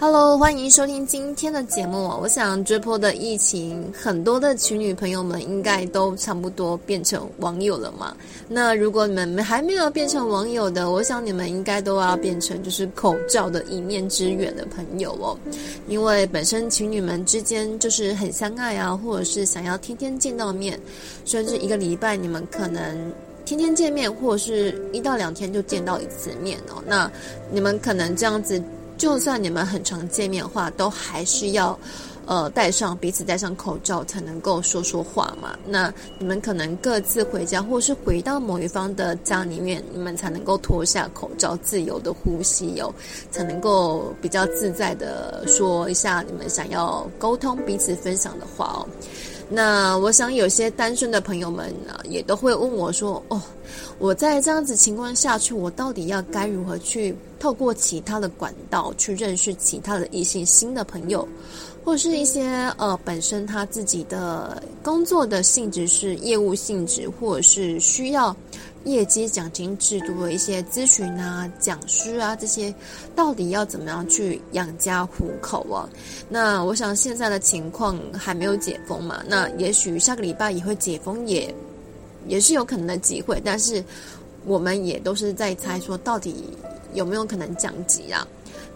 Hello，欢迎收听今天的节目。我想这波的疫情，很多的情侣朋友们应该都差不多变成网友了嘛。那如果你们还没有变成网友的，我想你们应该都要变成就是口罩的一面之缘的朋友哦。因为本身情侣们之间就是很相爱啊，或者是想要天天见到面，甚至一个礼拜你们可能天天见面，或者是一到两天就见到一次面哦。那你们可能这样子。就算你们很常见面的话，都还是要，呃，戴上彼此戴上口罩才能够说说话嘛。那你们可能各自回家，或是回到某一方的家里面，你们才能够脱下口罩，自由的呼吸哦，才能够比较自在的说一下你们想要沟通、彼此分享的话哦。那我想有些单身的朋友们呢，也都会问我说：“哦，我在这样子情况下去，我到底要该如何去透过其他的管道去认识其他的异性新的朋友，或是一些呃本身他自己的工作的性质是业务性质，或者是需要。”业绩奖金制度的一些咨询啊、讲师啊，这些到底要怎么样去养家糊口啊？那我想现在的情况还没有解封嘛，那也许下个礼拜也会解封也，也也是有可能的机会。但是我们也都是在猜说，到底有没有可能降级啊？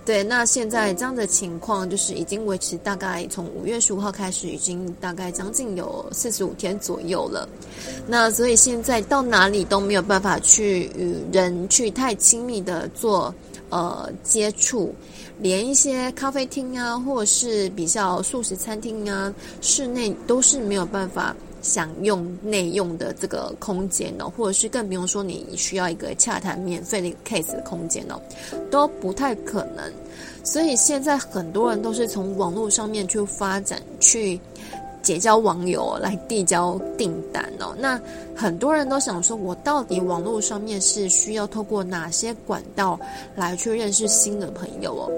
对，那现在这样的情况就是已经维持大概从五月十五号开始，已经大概将近有四十五天左右了。那所以现在到哪里都没有办法去与人去太亲密的做呃接触，连一些咖啡厅啊，或是比较素食餐厅啊，室内都是没有办法。享用内用的这个空间哦，或者是更不用说你需要一个洽谈免费的 case 的空间哦，都不太可能。所以现在很多人都是从网络上面去发展，去结交网友来递交订单哦。那很多人都想说，我到底网络上面是需要透过哪些管道来去认识新的朋友哦？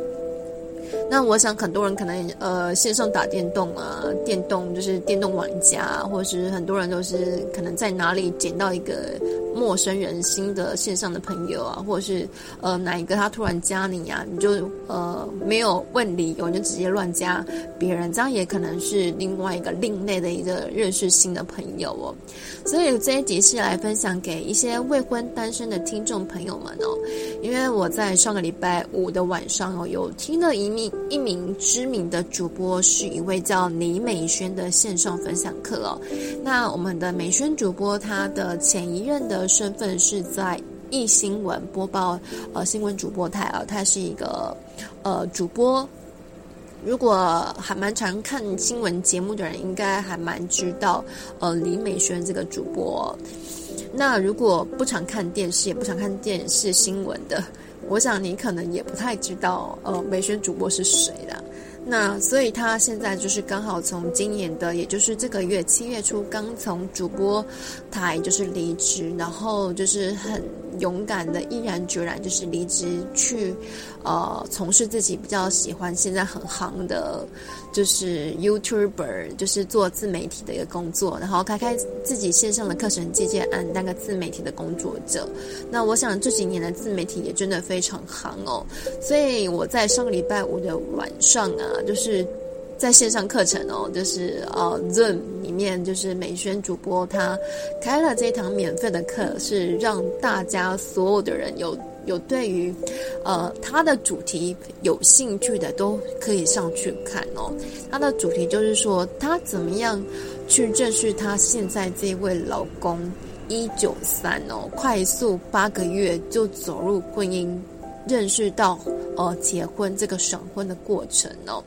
那我想很多人可能呃线上打电动啊，电动就是电动玩家，或者是很多人都是可能在哪里捡到一个陌生人新的线上的朋友啊，或者是呃哪一个他突然加你啊，你就呃没有问理由就直接乱加别人，这样也可能是另外一个另类的一个认识新的朋友哦。所以这一集是来分享给一些未婚单身的听众朋友们哦，因为我在上个礼拜五的晚上哦，有听了一名。一名知名的主播是一位叫李美萱的线上分享课哦。那我们的美萱主播，她的前一任的身份是在艺新闻播报呃新闻主播台啊，她是一个呃主播。如果还蛮常看新闻节目的人，应该还蛮知道呃李美萱这个主播。那如果不常看电视，也不常看电视新闻的。我想你可能也不太知道，呃，美萱主播是谁的。那所以他现在就是刚好从今年的，也就是这个月七月初，刚从主播台就是离职，然后就是很勇敢的毅然决然就是离职去，呃，从事自己比较喜欢现在很行的，就是 YouTuber，就是做自媒体的一个工作，然后开开自己线上的课程借鉴案，当个自媒体的工作者。那我想这几年的自媒体也真的非常行哦，所以我在上个礼拜五的晚上啊。就是在线上课程哦，就是呃 Zoom 面，就是美萱主播他开了这堂免费的课，是让大家所有的人有有对于呃他的主题有兴趣的都可以上去看哦。他的主题就是说他怎么样去认识他现在这位老公一九三哦，快速八个月就走入婚姻。认识到呃结婚这个闪婚的过程哦，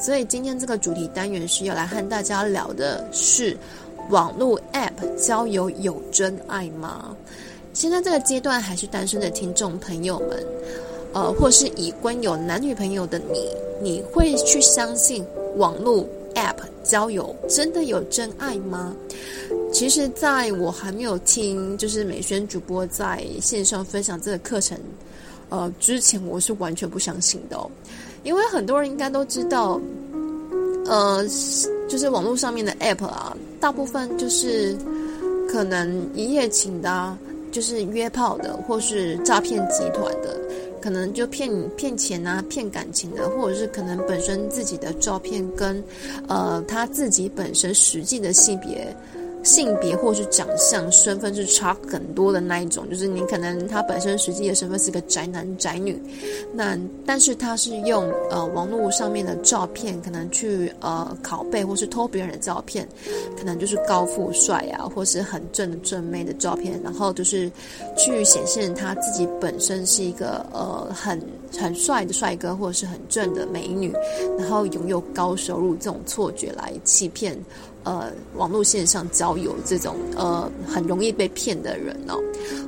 所以今天这个主题单元是要来和大家聊的是网络 App 交友有真爱吗？现在这个阶段还是单身的听众朋友们，呃，或是已婚有男女朋友的你，你会去相信网络 App 交友真的有真爱吗？其实，在我还没有听就是美萱主播在线上分享这个课程。呃，之前我是完全不相信的哦，因为很多人应该都知道，呃，就是网络上面的 App 啊，大部分就是可能一夜情的啊，就是约炮的，或是诈骗集团的，可能就骗骗钱啊，骗感情的，或者是可能本身自己的照片跟呃他自己本身实际的性别。性别或是长相、身份是差很多的那一种，就是你可能他本身实际的身份是个宅男宅女，那但是他是用呃网络上面的照片，可能去呃拷贝或是偷别人的照片，可能就是高富帅啊，或是很正的正妹的照片，然后就是去显现他自己本身是一个呃很很帅的帅哥，或者是很正的美女，然后拥有高收入这种错觉来欺骗。呃，网络线上交友这种呃很容易被骗的人哦，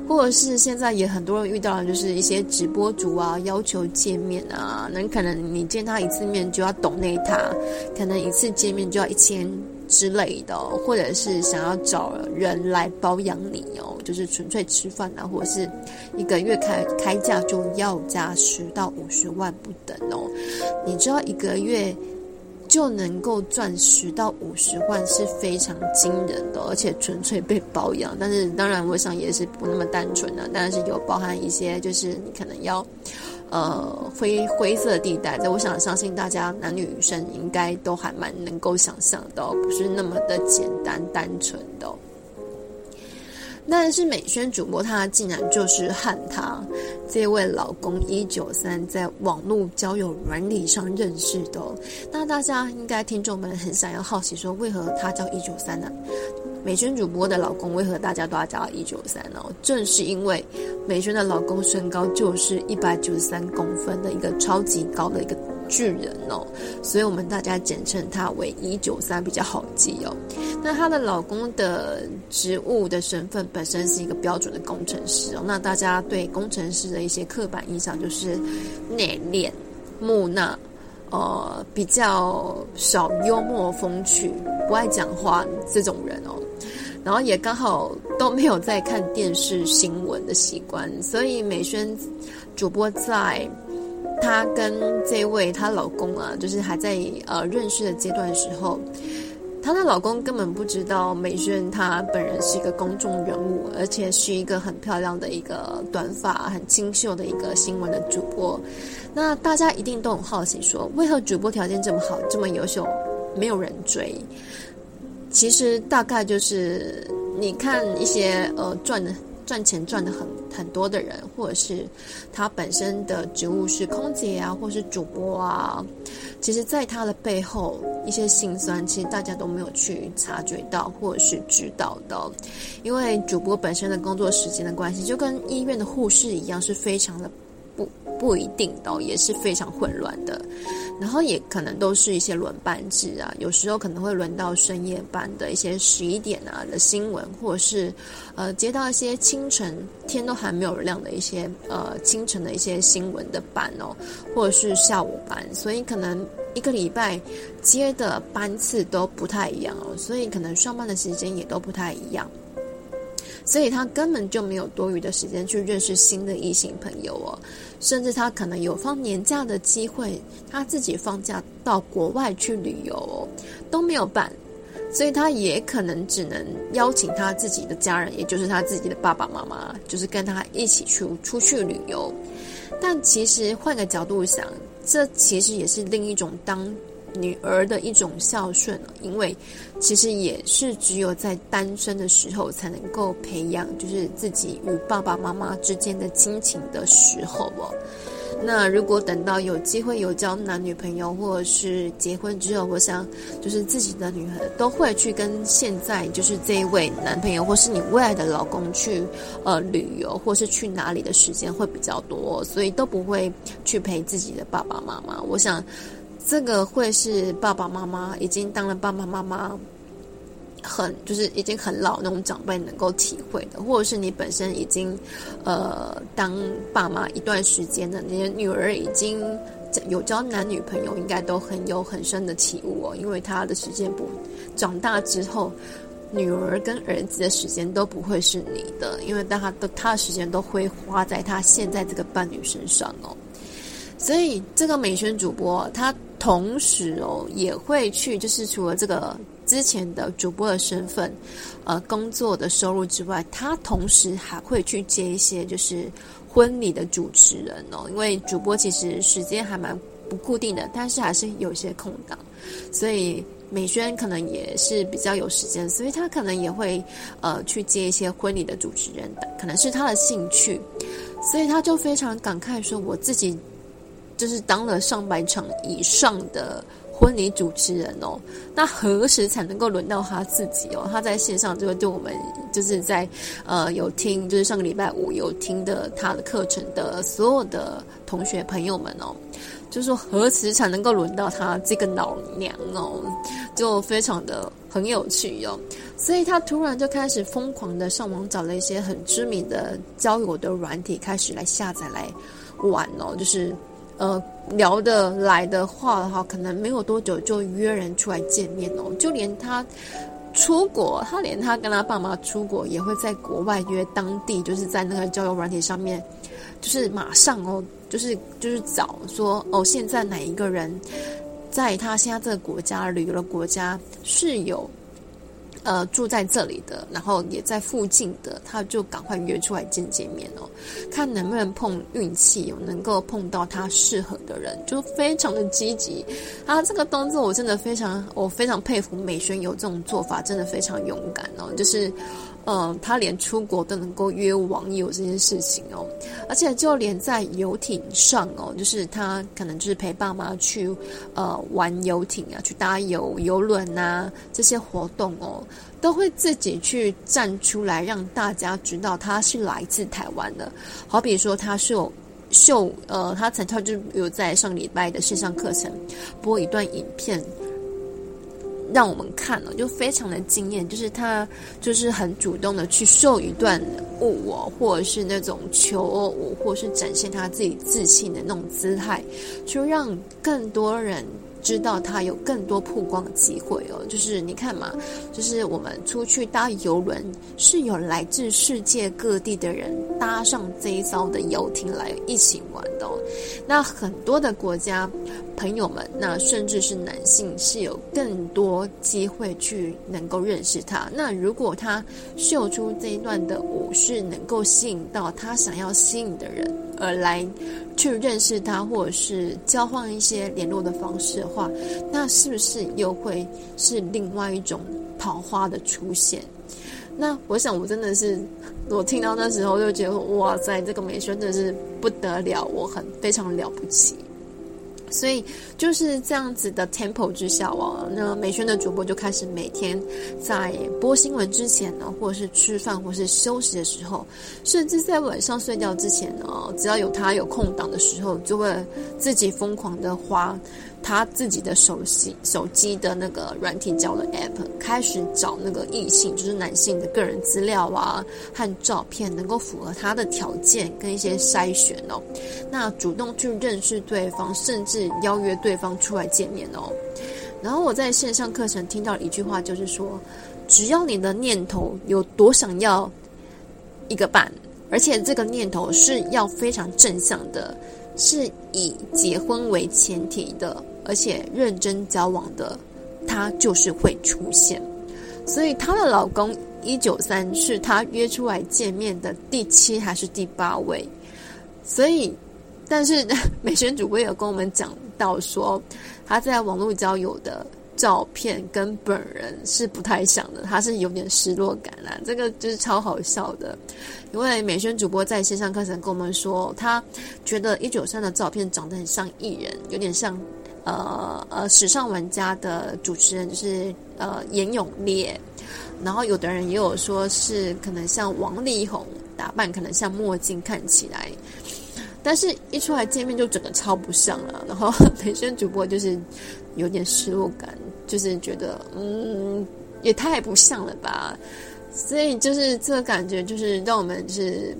或者是现在也很多人遇到的，就是一些直播主啊，要求见面啊，那可能你见他一次面就要懂内他，可能一次见面就要一千之类的，或者是想要找人来包养你哦，就是纯粹吃饭啊，或者是一个月开开价就要加十到五十万不等哦，你知道一个月。就能够赚十到五十万是非常惊人的，而且纯粹被包养。但是当然，我想也是不那么单纯的，但是有包含一些，就是你可能要呃灰灰色地带。这我想相信大家男女生应该都还蛮能够想象的，不是那么的简单单纯的。但是美宣主播她竟然就是和她这位老公一九三在网络交友软体上认识的。那大家应该听众们很想要好奇说，为何他叫一九三呢？美宣主播的老公为何大家都要叫一九三呢？正是因为美宣的老公身高就是一百九十三公分的一个超级高的一个。巨人哦，所以我们大家简称他为一九三比较好记哦。那她的老公的职务的身份本身是一个标准的工程师哦。那大家对工程师的一些刻板印象就是内敛、木讷，呃，比较少幽默风趣，不爱讲话这种人哦。然后也刚好都没有在看电视新闻的习惯，所以美宣主播在。她跟这位她老公啊，就是还在呃认识的阶段的时候，她的老公根本不知道美宣她本人是一个公众人物，而且是一个很漂亮的一个短发、很清秀的一个新闻的主播。那大家一定都很好奇说，说为何主播条件这么好、这么优秀，没有人追？其实大概就是你看一些呃赚的。赚钱赚的很很多的人，或者是他本身的职务是空姐啊，或是主播啊，其实，在他的背后一些辛酸，其实大家都没有去察觉到，或者是知道的。因为主播本身的工作时间的关系，就跟医院的护士一样，是非常的不不一定的，也是非常混乱的。然后也可能都是一些轮班制啊，有时候可能会轮到深夜班的一些十一点啊的新闻，或者是呃接到一些清晨天都还没有亮的一些呃清晨的一些新闻的班哦，或者是下午班，所以可能一个礼拜接的班次都不太一样哦，所以可能上班的时间也都不太一样。所以他根本就没有多余的时间去认识新的异性朋友哦，甚至他可能有放年假的机会，他自己放假到国外去旅游哦，都没有办，所以他也可能只能邀请他自己的家人，也就是他自己的爸爸妈妈，就是跟他一起去出去旅游。但其实换个角度想，这其实也是另一种当。女儿的一种孝顺，因为其实也是只有在单身的时候才能够培养，就是自己与爸爸妈妈之间的亲情的时候哦。那如果等到有机会有交男女朋友，或者是结婚之后，我想就是自己的女儿都会去跟现在就是这一位男朋友，或是你未来的老公去呃旅游，或是去哪里的时间会比较多，所以都不会去陪自己的爸爸妈妈。我想。这个会是爸爸妈妈已经当了爸爸妈妈，很就是已经很老那种长辈能够体会的，或者是你本身已经呃当爸妈一段时间的，你的女儿已经有交男女朋友，应该都很有很深的体悟哦，因为他的时间不长大之后，女儿跟儿子的时间都不会是你的，因为当他的他的时间都会花在他现在这个伴侣身上哦。所以这个美宣主播他同时哦也会去，就是除了这个之前的主播的身份，呃，工作的收入之外，他同时还会去接一些就是婚礼的主持人哦，因为主播其实时间还蛮不固定的，但是还是有一些空档，所以。美宣可能也是比较有时间，所以他可能也会呃去接一些婚礼的主持人的，可能是他的兴趣，所以他就非常感慨说：“我自己就是当了上百场以上的婚礼主持人哦，那何时才能够轮到他自己哦？”他在线上就会对我们就是在呃有听，就是上个礼拜五有听的他的课程的所有的同学朋友们哦。就说何时才能够轮到他这个老娘哦，就非常的很有趣哟、哦。所以他突然就开始疯狂的上网找了一些很知名的交友的软体，开始来下载来玩哦。就是呃聊得来的话的话，可能没有多久就约人出来见面哦。就连他出国，他连他跟他爸妈出国，也会在国外约当地，就是在那个交友软体上面，就是马上哦。就是就是找说哦，现在哪一个人在他现在这个国家旅游的国家是有呃住在这里的，然后也在附近的，他就赶快约出来见见面哦，看能不能碰运气，有能够碰到他适合的人，就非常的积极啊！这个动作我真的非常，我非常佩服美宣有这种做法，真的非常勇敢哦，就是。嗯，他连出国都能够约网友这件事情哦，而且就连在游艇上哦，就是他可能就是陪爸妈去呃玩游艇啊，去搭游游轮啊这些活动哦，都会自己去站出来让大家知道他是来自台湾的。好比说他是有秀呃，他曾他就有在上礼拜的线上课程播一段影片。让我们看了就非常的惊艳，就是他就是很主动的去秀一段舞哦，或者是那种求偶舞，或者是展现他自己自信的那种姿态，就让更多人。知道他有更多曝光的机会哦，就是你看嘛，就是我们出去搭游轮，是有来自世界各地的人搭上这一艘的游艇来一起玩的哦。那很多的国家朋友们，那甚至是男性是有更多机会去能够认识他。那如果他秀出这一段的舞是能够吸引到他想要吸引的人而来。去认识他，或者是交换一些联络的方式的话，那是不是又会是另外一种桃花的出现？那我想，我真的是，我听到那时候就觉得，哇塞，这个美萱真的是不得了，我很非常了不起。所以就是这样子的 tempo 之下哦，那美宣的主播就开始每天在播新闻之前呢，或者是吃饭，或是休息的时候，甚至在晚上睡觉之前呢，只要有他有空档的时候，就会自己疯狂的花。他自己的手机手机的那个软体交的 app，开始找那个异性，就是男性的个人资料啊和照片，能够符合他的条件跟一些筛选哦。那主动去认识对方，甚至邀约对方出来见面哦。然后我在线上课程听到一句话，就是说，只要你的念头有多想要一个伴，而且这个念头是要非常正向的，是以结婚为前提的。而且认真交往的，他就是会出现。所以她的老公一九三是她约出来见面的第七还是第八位？所以，但是 美宣主播有跟我们讲到说，她在网络交友的照片跟本人是不太像的，他是有点失落感啦。这个就是超好笑的，因为美宣主播在线上课程跟我们说，他觉得一九三的照片长得很像艺人，有点像。呃呃，时尚玩家的主持人就是呃严永烈，然后有的人也有说是可能像王力宏打扮，可能像墨镜看起来，但是一出来见面就整个超不像了。然后 美宣主播就是有点失落感，就是觉得嗯也太不像了吧，所以就是这个感觉就是让我们就是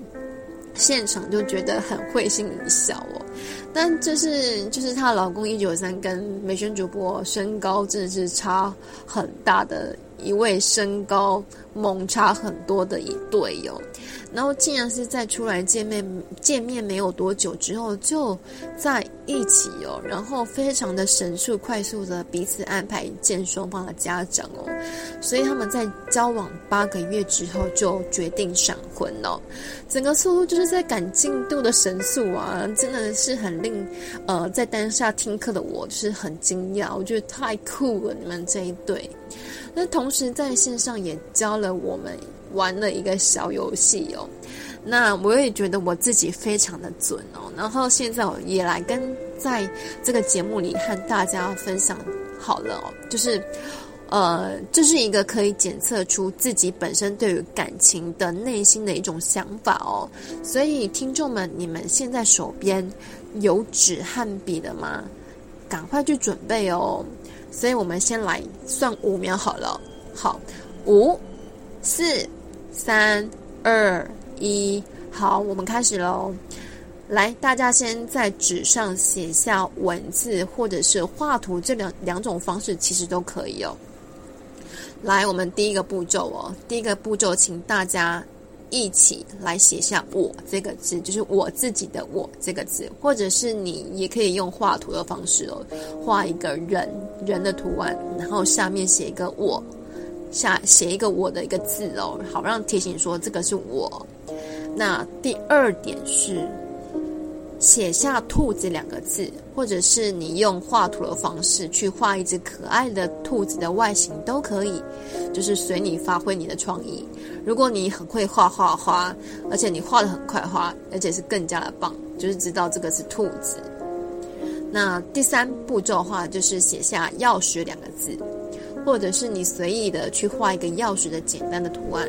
现场就觉得很会心一笑哦。但这是就是她老公一九三跟美宣主播身高真的是差很大的一位身高猛差很多的一对哟。然后竟然是在出来见面见面没有多久之后就在一起哦，然后非常的神速快速的彼此安排见双方的家长哦，所以他们在交往八个月之后就决定闪婚哦，整个速度就是在赶进度的神速啊，真的是很令呃在当下听课的我就是很惊讶，我觉得太酷了，你们这一对，那同时在线上也教了我们。玩了一个小游戏哦，那我也觉得我自己非常的准哦。然后现在我也来跟在这个节目里和大家分享好了哦，就是呃，这是一个可以检测出自己本身对于感情的内心的一种想法哦。所以听众们，你们现在手边有纸和笔的吗？赶快去准备哦。所以我们先来算五秒好了，好，五、四。三二一，好，我们开始喽。来，大家先在纸上写下文字，或者是画图，这两两种方式其实都可以哦。来，我们第一个步骤哦，第一个步骤，请大家一起来写下“我”这个字，就是我自己的“我”这个字，或者是你也可以用画图的方式哦，画一个人人的图案，然后下面写一个“我”。下写一个我的一个字哦，好让提醒说这个是我。那第二点是写下兔子两个字，或者是你用画图的方式去画一只可爱的兔子的外形都可以，就是随你发挥你的创意。如果你很会画画画，而且你画得很快画，而且是更加的棒，就是知道这个是兔子。那第三步骤的话，就是写下钥匙两个字。或者是你随意的去画一个钥匙的简单的图案。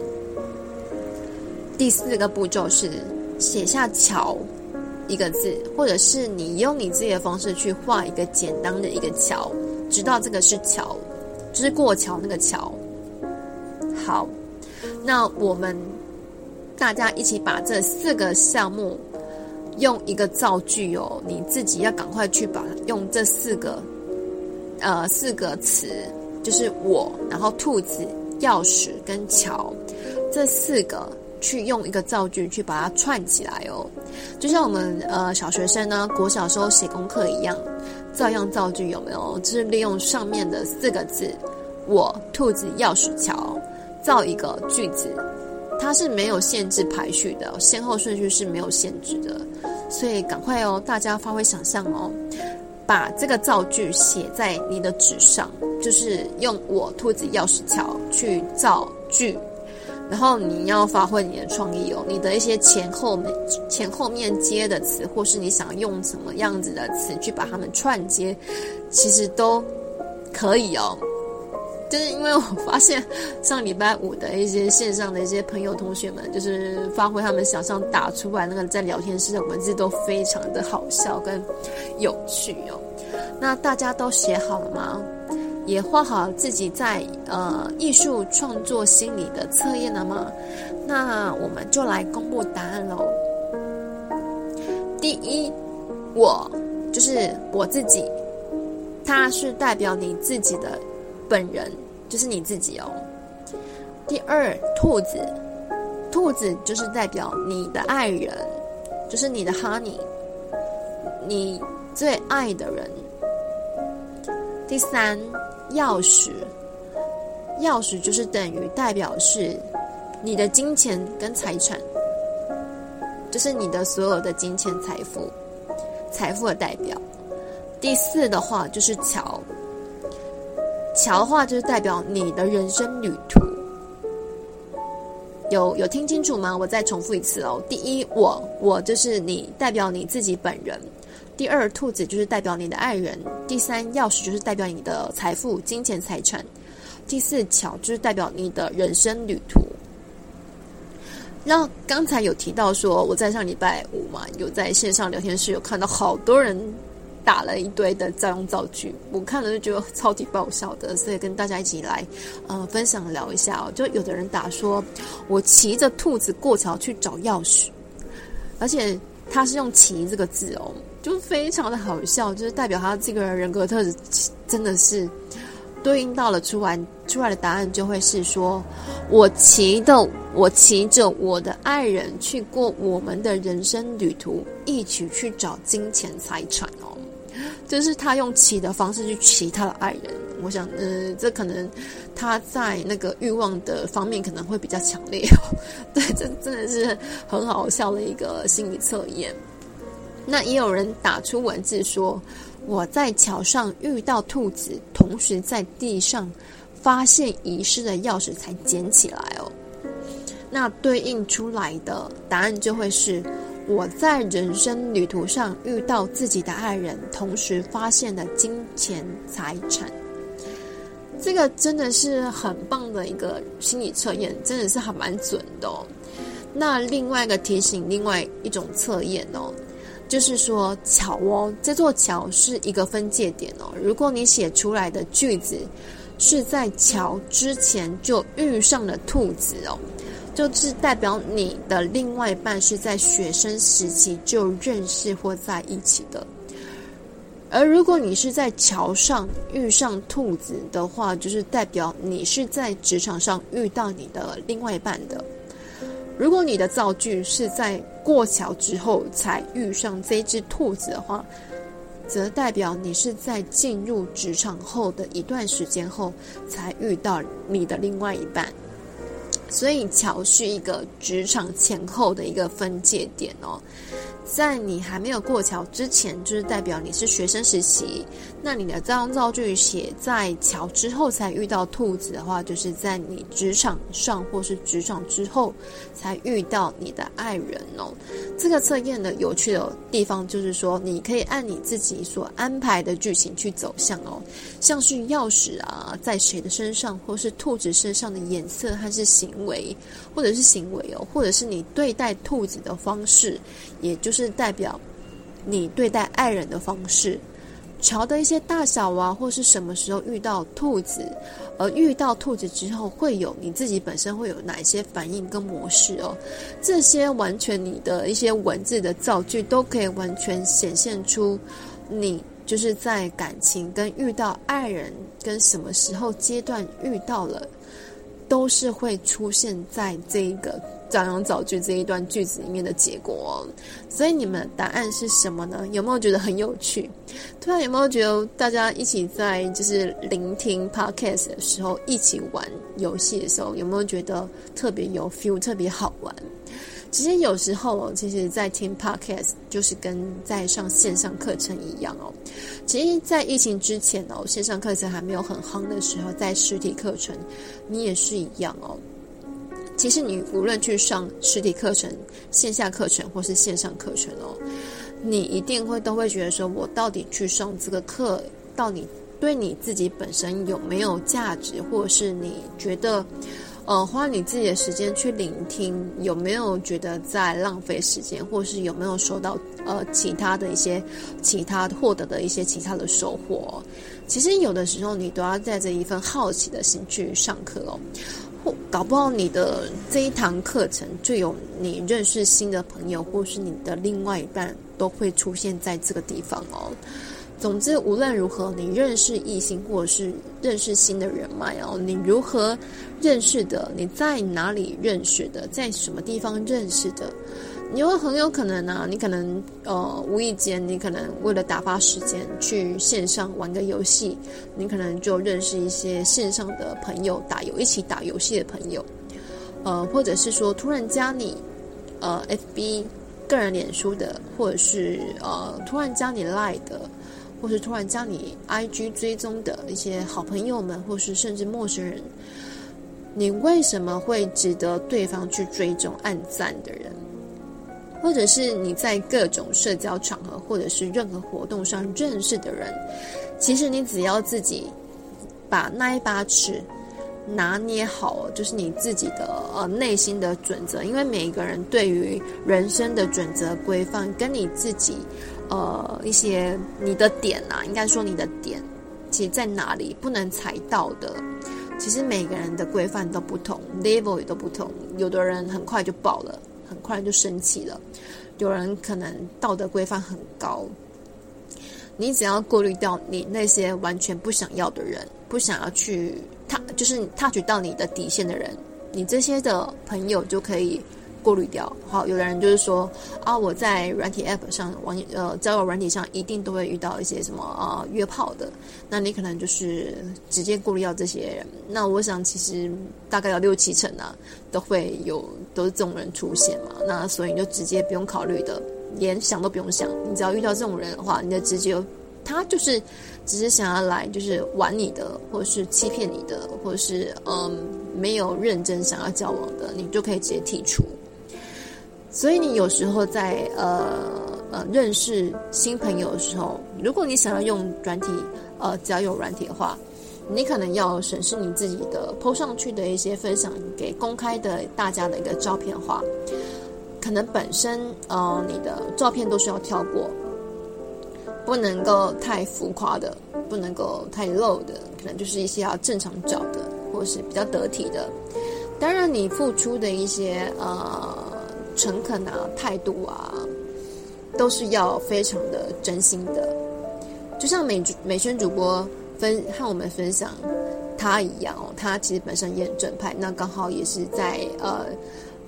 第四个步骤是写下“桥”一个字，或者是你用你自己的方式去画一个简单的一个桥，知道这个是桥，就是过桥那个桥。好，那我们大家一起把这四个项目用一个造句哦，你自己要赶快去把用这四个呃四个词。就是我，然后兔子、钥匙跟桥这四个，去用一个造句去把它串起来哦。就像我们呃小学生呢，国小时候写功课一样，照样造句有没有？就是利用上面的四个字“我、兔子、钥匙、桥”造一个句子，它是没有限制排序的，先后顺序是没有限制的，所以赶快哦，大家发挥想象哦。把这个造句写在你的纸上，就是用我兔子钥匙桥去造句，然后你要发挥你的创意哦，你的一些前后面前后面接的词，或是你想用什么样子的词去把它们串接，其实都可以哦。就是因为我发现上礼拜五的一些线上的一些朋友同学们，就是发挥他们想象打出来那个在聊天室的文字都非常的好笑跟有趣哦。那大家都写好了吗？也画好自己在呃艺术创作心理的测验了吗？那我们就来公布答案喽。第一，我就是我自己，它是代表你自己的。本人就是你自己哦。第二，兔子，兔子就是代表你的爱人，就是你的 honey，你最爱的人。第三，钥匙，钥匙就是等于代表是你的金钱跟财产，就是你的所有的金钱财富，财富的代表。第四的话就是桥。桥的话就是代表你的人生旅途，有有听清楚吗？我再重复一次哦。第一，我我就是你，代表你自己本人；第二，兔子就是代表你的爱人；第三，钥匙就是代表你的财富、金钱、财产；第四，桥就是代表你的人生旅途。那刚才有提到说，我在上礼拜五嘛，有在线上聊天室有看到好多人。打了一堆的造用造句，我看了就觉得超级爆笑的，所以跟大家一起来，呃，分享聊一下哦。就有的人打说，我骑着兔子过桥去找钥匙，而且他是用“骑”这个字哦，就非常的好笑，就是代表他这个人格特质真的是对应到了出来出来的答案就会是说，我骑的我骑着我的爱人去过我们的人生旅途，一起去找金钱财产哦。就是他用骑的方式去骑他的爱人，我想，嗯，这可能他在那个欲望的方面可能会比较强烈哦。对，这真的是很好笑的一个心理测验。那也有人打出文字说，我在桥上遇到兔子，同时在地上发现遗失的钥匙才捡起来哦。那对应出来的答案就会是。我在人生旅途上遇到自己的爱人，同时发现了金钱财产。这个真的是很棒的一个心理测验，真的是还蛮准的哦。那另外一个提醒，另外一种测验哦，就是说桥哦，这座桥是一个分界点哦。如果你写出来的句子是在桥之前就遇上了兔子哦。就是代表你的另外一半是在学生时期就认识或在一起的，而如果你是在桥上遇上兔子的话，就是代表你是在职场上遇到你的另外一半的。如果你的造句是在过桥之后才遇上这只兔子的话，则代表你是在进入职场后的一段时间后才遇到你的另外一半。所以桥是一个职场前后的一个分界点哦，在你还没有过桥之前，就是代表你是学生时期。那你的这张造句写在桥之后才遇到兔子的话，就是在你职场上或是职场之后才遇到你的爱人哦。这个测验的有趣的地方就是说，你可以按你自己所安排的剧情去走向哦，像是钥匙啊，在谁的身上，或是兔子身上的颜色还是行为，或者是行为哦，或者是你对待兔子的方式，也就是代表你对待爱人的方式。桥的一些大小啊，或是什么时候遇到兔子，而遇到兔子之后会有你自己本身会有哪一些反应跟模式哦？这些完全你的一些文字的造句都可以完全显现出你就是在感情跟遇到爱人跟什么时候阶段遇到了，都是会出现在这一个。照样造句这一段句子里面的结果哦，所以你们的答案是什么呢？有没有觉得很有趣？突然有没有觉得大家一起在就是聆听 podcast 的时候，一起玩游戏的时候，有没有觉得特别有 feel，特别好玩？其实有时候，其实在听 podcast 就是跟在上线上课程一样哦。其实，在疫情之前哦，线上课程还没有很夯的时候，在实体课程你也是一样哦。其实你无论去上实体课程、线下课程或是线上课程哦，你一定会都会觉得说，我到底去上这个课，到底对你自己本身有没有价值，或者是你觉得，呃，花你自己的时间去聆听，有没有觉得在浪费时间，或是有没有收到呃其他的一些其他获得的一些其他的收获？其实有的时候你都要带着一份好奇的心去上课哦。或搞不好你的这一堂课程就有你认识新的朋友，或是你的另外一半都会出现在这个地方哦。总之，无论如何，你认识异性或者是认识新的人脉哦，你如何认识的？你在哪里认识的？在什么地方认识的？你会很有可能啊，你可能呃无意间，你可能为了打发时间去线上玩个游戏，你可能就认识一些线上的朋友，打游一起打游戏的朋友，呃，或者是说突然加你呃 FB 个人脸书的，或者是呃突然加你 Line 的，或是突然将你 IG 追踪的一些好朋友们，或是甚至陌生人，你为什么会值得对方去追踪暗赞的人？或者是你在各种社交场合，或者是任何活动上认识的人，其实你只要自己把那一把尺拿捏好，就是你自己的呃内心的准则。因为每一个人对于人生的准则规范，跟你自己呃一些你的点啊，应该说你的点，其实在哪里不能踩到的。其实每个人的规范都不同，level 也都不同。有的人很快就爆了。很快就生气了，有人可能道德规范很高，你只要过滤掉你那些完全不想要的人，不想要去踏，就是踏取到你的底线的人，你这些的朋友就可以。过滤掉。好，有的人就是说啊，我在软体 App 上网呃交友软体上一定都会遇到一些什么啊约炮的，那你可能就是直接过滤掉这些人。那我想其实大概有六七成啊都会有都是这种人出现嘛。那所以你就直接不用考虑的，连想都不用想，你只要遇到这种人的话，你就直接他就是只是想要来就是玩你的，或者是欺骗你的，或者是嗯没有认真想要交往的，你就可以直接剔除。所以你有时候在呃呃认识新朋友的时候，如果你想要用软体呃交友软体的话，你可能要审视你自己的 PO 上去的一些分享给公开的大家的一个照片的话，可能本身呃你的照片都是要跳过，不能够太浮夸的，不能够太露的，可能就是一些要正常照的，或是比较得体的。当然，你付出的一些呃。诚恳啊，态度啊，都是要非常的真心的。就像美美宣主播分和我们分享他一样哦，他其实本身也很正派。那刚好也是在呃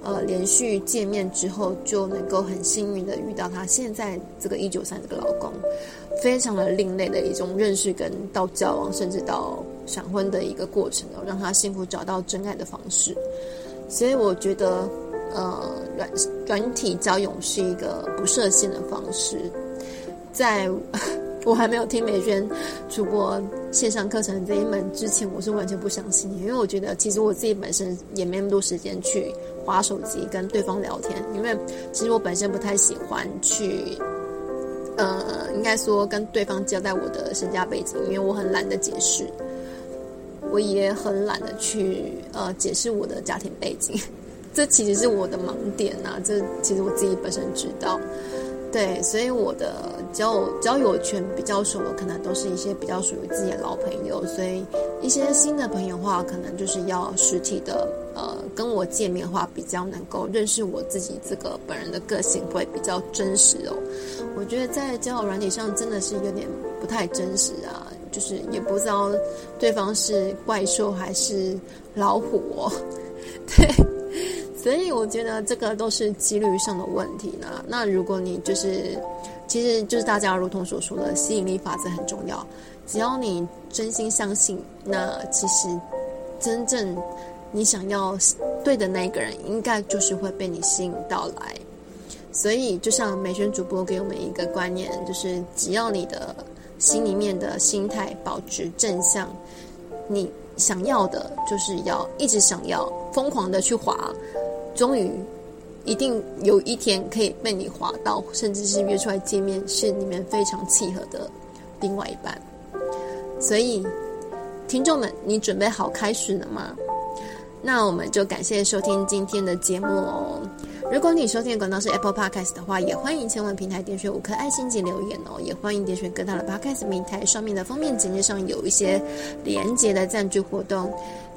呃连续见面之后，就能够很幸运的遇到他现在这个一九三这个老公，非常的另类的一种认识跟到交往，甚至到闪婚的一个过程哦，让他幸福找到真爱的方式。所以我觉得。呃，软软体交友是一个不设限的方式。在 我还没有听美娟出过线上课程这一门之前，我是完全不相信，因为我觉得其实我自己本身也没那么多时间去滑手机跟对方聊天，因为其实我本身不太喜欢去，呃，应该说跟对方交代我的身家背景，因为我很懒得解释，我也很懒得去呃解释我的家庭背景。这其实是我的盲点呐、啊，这其实我自己本身知道，对，所以我的交交友圈比较熟的，可能都是一些比较属于自己的老朋友，所以一些新的朋友的话，可能就是要实体的，呃，跟我见面的话，比较能够认识我自己这个本人的个性，会比较真实哦。我觉得在交友软体上真的是有点不太真实啊，就是也不知道对方是怪兽还是老虎哦，对。所以我觉得这个都是几率上的问题呢。那如果你就是，其实就是大家如同所说的吸引力法则很重要。只要你真心相信，那其实真正你想要对的那个人，应该就是会被你吸引到来。所以就像美宣主播给我们一个观念，就是只要你的心里面的心态保持正向，你想要的就是要一直想要疯狂的去滑。终于，一定有一天可以被你划到，甚至是约出来见面，是你们非常契合的另外一半。所以，听众们，你准备好开始了吗？那我们就感谢收听今天的节目哦。如果你收听的管道是 Apple Podcast 的话，也欢迎前往平台点选五颗爱心及留言哦。也欢迎点选各大的 Podcast 平台上面的封面简介上有一些连接的赞助活动，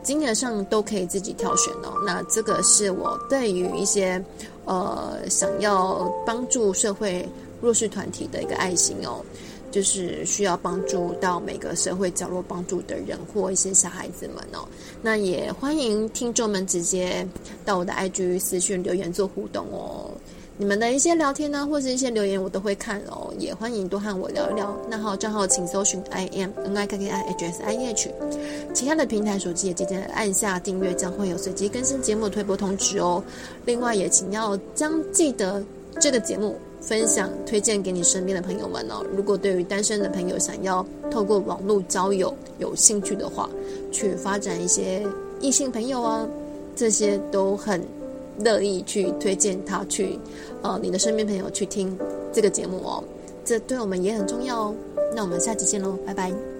金额上都可以自己挑选哦。那这个是我对于一些呃想要帮助社会弱势团体的一个爱心哦。就是需要帮助到每个社会角落帮助的人或一些小孩子们哦，那也欢迎听众们直接到我的 IG 私讯留言做互动哦。你们的一些聊天呢，或者一些留言我都会看哦，也欢迎多和我聊一聊。那好账号请搜寻 I M N I K K I H S I H，其他的平台手机也记得按下订阅，将会有随机更新节目推播通知哦。另外也请要将记得这个节目。分享推荐给你身边的朋友们哦。如果对于单身的朋友想要透过网络交友有兴趣的话，去发展一些异性朋友啊，这些都很乐意去推荐他去，呃，你的身边朋友去听这个节目哦。这对我们也很重要哦。那我们下期见喽，拜拜。